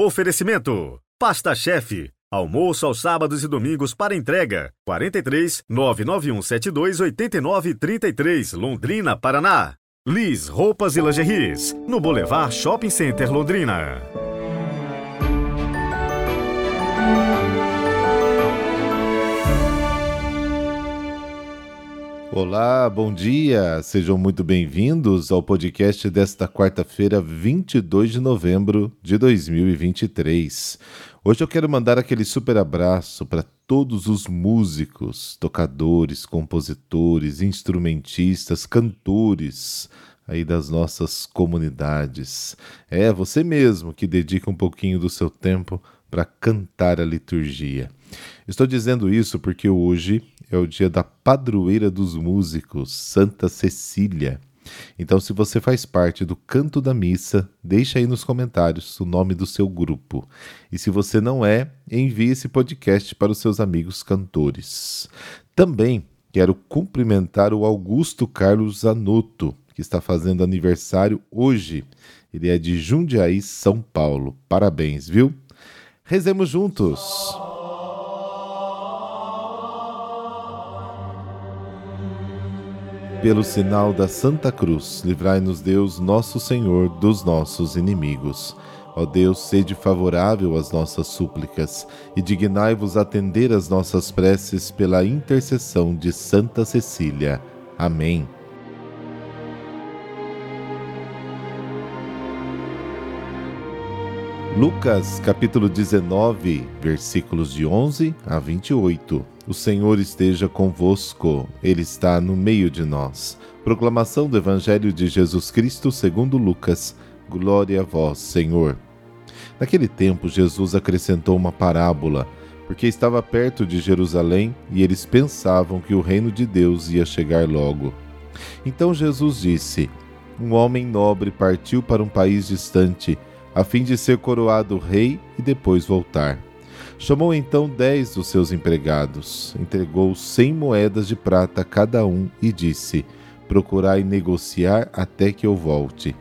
Oferecimento: Pasta Chefe. Almoço aos sábados e domingos para entrega. 43 99172 8933, Londrina, Paraná. Liz Roupas e Lingeries, no Boulevard Shopping Center Londrina. Olá, bom dia! Sejam muito bem-vindos ao podcast desta quarta-feira, 22 de novembro de 2023. Hoje eu quero mandar aquele super abraço para todos os músicos, tocadores, compositores, instrumentistas, cantores aí das nossas comunidades. É você mesmo que dedica um pouquinho do seu tempo para cantar a liturgia. Estou dizendo isso porque hoje é o dia da padroeira dos músicos, Santa Cecília. Então, se você faz parte do canto da missa, deixa aí nos comentários o nome do seu grupo. E se você não é, envie esse podcast para os seus amigos cantores. Também quero cumprimentar o Augusto Carlos Zanotto, que está fazendo aniversário hoje. Ele é de Jundiaí, São Paulo. Parabéns, viu? Rezemos juntos. Pelo sinal da Santa Cruz, livrai-nos Deus, nosso Senhor, dos nossos inimigos. Ó Deus, sede favorável às nossas súplicas e dignai-vos atender às nossas preces pela intercessão de Santa Cecília. Amém. Lucas capítulo 19, versículos de 11 a 28. O Senhor esteja convosco, Ele está no meio de nós. Proclamação do Evangelho de Jesus Cristo segundo Lucas. Glória a vós, Senhor. Naquele tempo, Jesus acrescentou uma parábola, porque estava perto de Jerusalém e eles pensavam que o reino de Deus ia chegar logo. Então Jesus disse: Um homem nobre partiu para um país distante a fim de ser coroado rei e depois voltar. Chamou então dez dos seus empregados, entregou cem moedas de prata a cada um e disse: Procurai negociar até que eu volte.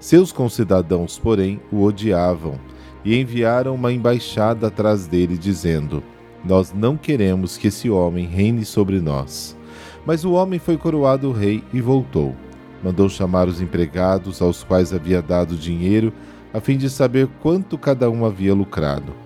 Seus concidadãos, porém, o odiavam e enviaram uma embaixada atrás dele, dizendo: Nós não queremos que esse homem reine sobre nós. Mas o homem foi coroado rei e voltou. Mandou chamar os empregados, aos quais havia dado dinheiro, a fim de saber quanto cada um havia lucrado.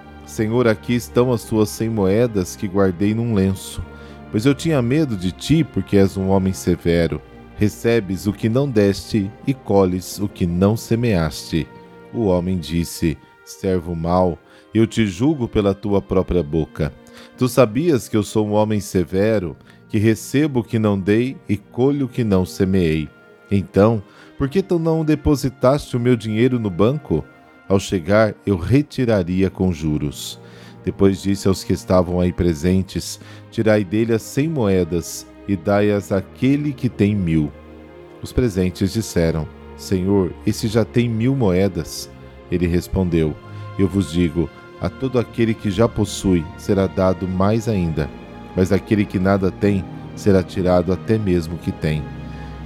Senhor, aqui estão as tuas cem moedas que guardei num lenço. Pois eu tinha medo de ti, porque és um homem severo. Recebes o que não deste e colhes o que não semeaste. O homem disse: Servo mau, eu te julgo pela tua própria boca. Tu sabias que eu sou um homem severo, que recebo o que não dei e colho o que não semeei. Então, por que tu não depositaste o meu dinheiro no banco? Ao chegar, eu retiraria com juros. Depois disse aos que estavam aí presentes: Tirai dele as cem moedas e dai-as àquele que tem mil. Os presentes disseram: Senhor, esse já tem mil moedas. Ele respondeu: Eu vos digo: a todo aquele que já possui será dado mais ainda, mas aquele que nada tem será tirado até mesmo o que tem.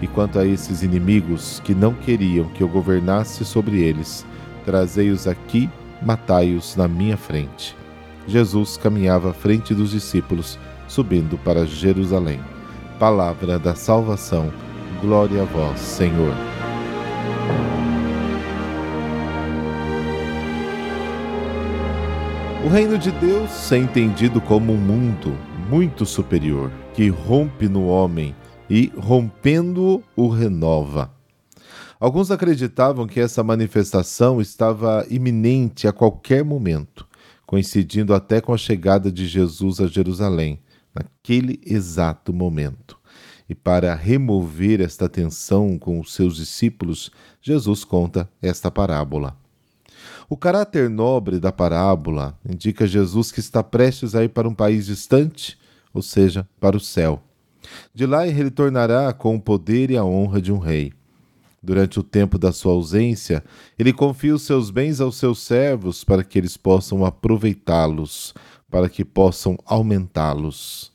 E quanto a esses inimigos que não queriam que eu governasse sobre eles, Trazei-os aqui, matai-os na minha frente. Jesus caminhava à frente dos discípulos, subindo para Jerusalém. Palavra da salvação. Glória a vós, Senhor. O reino de Deus é entendido como um mundo muito superior, que rompe no homem e, rompendo-o, o renova. Alguns acreditavam que essa manifestação estava iminente a qualquer momento, coincidindo até com a chegada de Jesus a Jerusalém, naquele exato momento. E para remover esta tensão com os seus discípulos, Jesus conta esta parábola. O caráter nobre da parábola indica Jesus que está prestes a ir para um país distante, ou seja, para o céu. De lá ele retornará com o poder e a honra de um rei. Durante o tempo da sua ausência, ele confia os seus bens aos seus servos para que eles possam aproveitá-los, para que possam aumentá-los.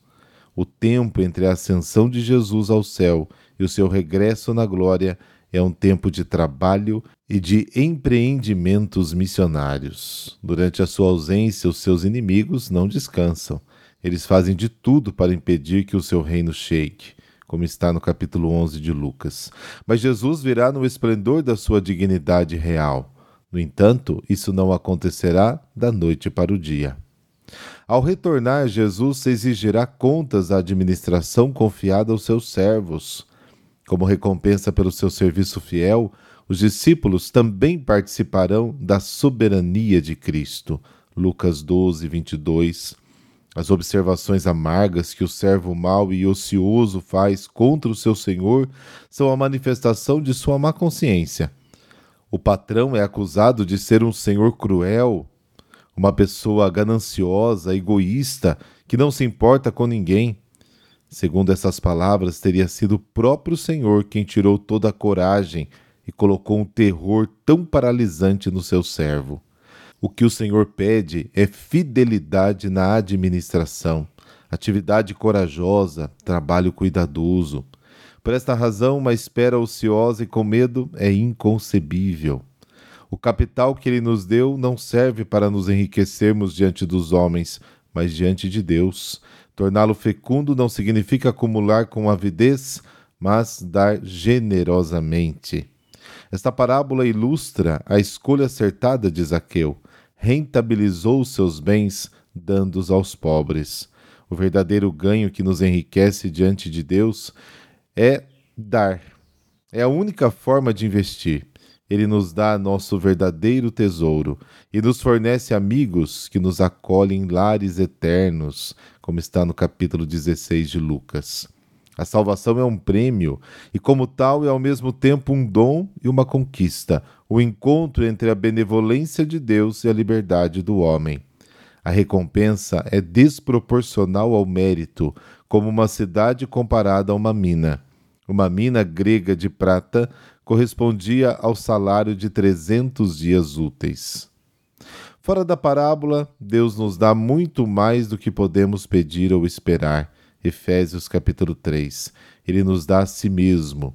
O tempo entre a ascensão de Jesus ao céu e o seu regresso na glória é um tempo de trabalho e de empreendimentos missionários. Durante a sua ausência, os seus inimigos não descansam. Eles fazem de tudo para impedir que o seu reino chegue como está no capítulo 11 de Lucas. Mas Jesus virá no esplendor da sua dignidade real. No entanto, isso não acontecerá da noite para o dia. Ao retornar, Jesus exigirá contas à administração confiada aos seus servos. Como recompensa pelo seu serviço fiel, os discípulos também participarão da soberania de Cristo. Lucas 12, 22. As observações amargas que o servo mau e ocioso faz contra o seu senhor são a manifestação de sua má consciência. O patrão é acusado de ser um senhor cruel, uma pessoa gananciosa, egoísta, que não se importa com ninguém. Segundo essas palavras, teria sido o próprio Senhor quem tirou toda a coragem e colocou um terror tão paralisante no seu servo. O que o Senhor pede é fidelidade na administração, atividade corajosa, trabalho cuidadoso. Por esta razão, uma espera ociosa e com medo é inconcebível. O capital que ele nos deu não serve para nos enriquecermos diante dos homens, mas diante de Deus. Torná-lo fecundo não significa acumular com avidez, mas dar generosamente. Esta parábola ilustra a escolha acertada de Zaqueu rentabilizou os seus bens, dando-os aos pobres. O verdadeiro ganho que nos enriquece diante de Deus é dar. É a única forma de investir. Ele nos dá nosso verdadeiro tesouro e nos fornece amigos que nos acolhem em lares eternos, como está no capítulo 16 de Lucas. A salvação é um prêmio e, como tal, é ao mesmo tempo um dom e uma conquista, o encontro entre a benevolência de Deus e a liberdade do homem. A recompensa é desproporcional ao mérito, como uma cidade comparada a uma mina. Uma mina grega de prata correspondia ao salário de 300 dias úteis. Fora da parábola, Deus nos dá muito mais do que podemos pedir ou esperar Efésios capítulo 3. Ele nos dá a si mesmo.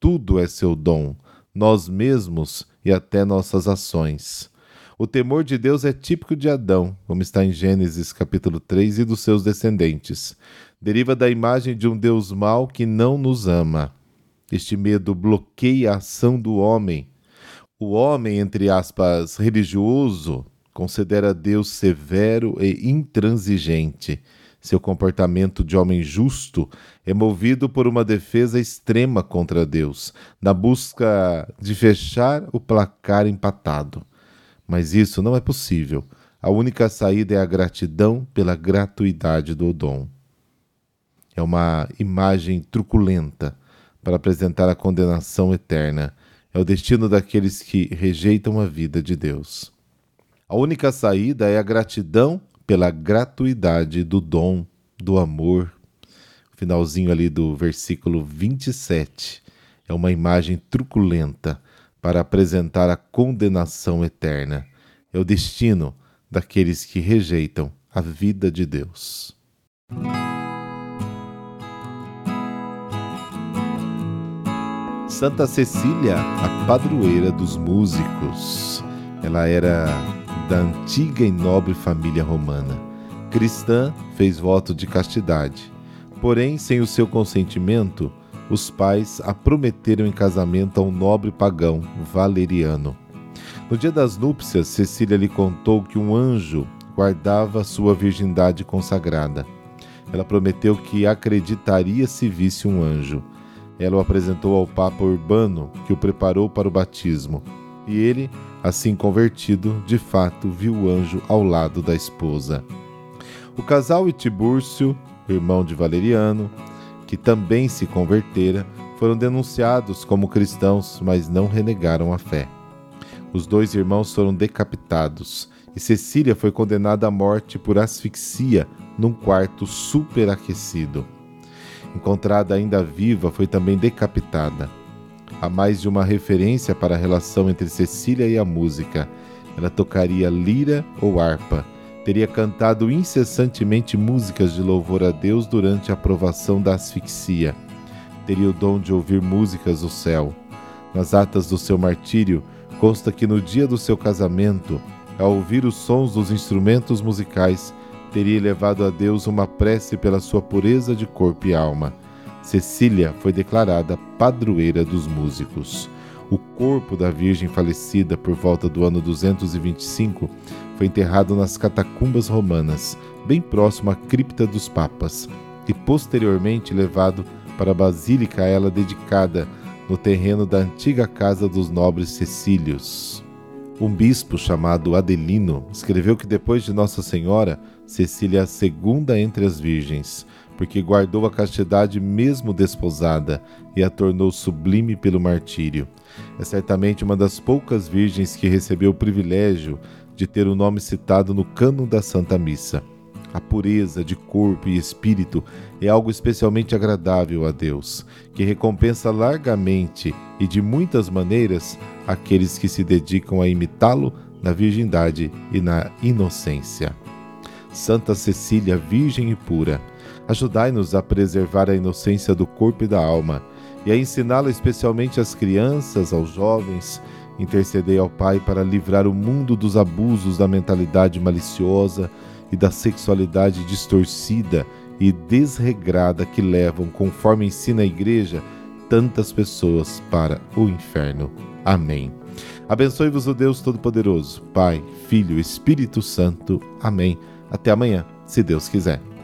Tudo é seu dom, nós mesmos e até nossas ações. O temor de Deus é típico de Adão, como está em Gênesis capítulo 3 e dos seus descendentes. Deriva da imagem de um Deus mau que não nos ama. Este medo bloqueia a ação do homem. O homem, entre aspas, religioso, considera Deus severo e intransigente seu comportamento de homem justo é movido por uma defesa extrema contra Deus, na busca de fechar o placar empatado. Mas isso não é possível. A única saída é a gratidão pela gratuidade do dom. É uma imagem truculenta para apresentar a condenação eterna. É o destino daqueles que rejeitam a vida de Deus. A única saída é a gratidão pela gratuidade do dom, do amor. Finalzinho ali do versículo 27 é uma imagem truculenta para apresentar a condenação eterna. É o destino daqueles que rejeitam a vida de Deus. Santa Cecília, a padroeira dos músicos. Ela era da antiga e nobre família romana. Cristã, fez voto de castidade. Porém, sem o seu consentimento, os pais a prometeram em casamento a um nobre pagão, Valeriano. No dia das núpcias, Cecília lhe contou que um anjo guardava sua virgindade consagrada. Ela prometeu que acreditaria se visse um anjo. Ela o apresentou ao Papa Urbano, que o preparou para o batismo. E ele, assim convertido, de fato viu o anjo ao lado da esposa. O casal e Tibúrcio, irmão de Valeriano, que também se convertera, foram denunciados como cristãos, mas não renegaram a fé. Os dois irmãos foram decapitados e Cecília foi condenada à morte por asfixia num quarto superaquecido. Encontrada ainda viva, foi também decapitada. Há mais de uma referência para a relação entre Cecília e a música. Ela tocaria lira ou harpa. Teria cantado incessantemente músicas de louvor a Deus durante a provação da asfixia. Teria o dom de ouvir músicas do céu. Nas atas do seu martírio, consta que no dia do seu casamento, ao ouvir os sons dos instrumentos musicais, teria elevado a Deus uma prece pela sua pureza de corpo e alma. Cecília foi declarada padroeira dos músicos. O corpo da Virgem falecida por volta do ano 225 foi enterrado nas catacumbas romanas, bem próximo à cripta dos papas, e posteriormente levado para a basílica a ela dedicada no terreno da antiga casa dos nobres Cecílios. Um bispo chamado Adelino escreveu que depois de Nossa Senhora, Cecília é a segunda entre as virgens, porque guardou a castidade mesmo desposada e a tornou sublime pelo martírio. É certamente uma das poucas virgens que recebeu o privilégio de ter o nome citado no cânon da Santa Missa. A pureza de corpo e espírito é algo especialmente agradável a Deus, que recompensa largamente e de muitas maneiras aqueles que se dedicam a imitá-lo na virgindade e na inocência. Santa Cecília, Virgem e pura, ajudai-nos a preservar a inocência do corpo e da alma e a ensiná-la especialmente às crianças, aos jovens. Intercedei ao Pai para livrar o mundo dos abusos da mentalidade maliciosa e da sexualidade distorcida e desregrada que levam, conforme ensina a Igreja, tantas pessoas para o inferno. Amém. Abençoe-vos o Deus Todo-Poderoso, Pai, Filho, Espírito Santo. Amém. Até amanhã, se Deus quiser.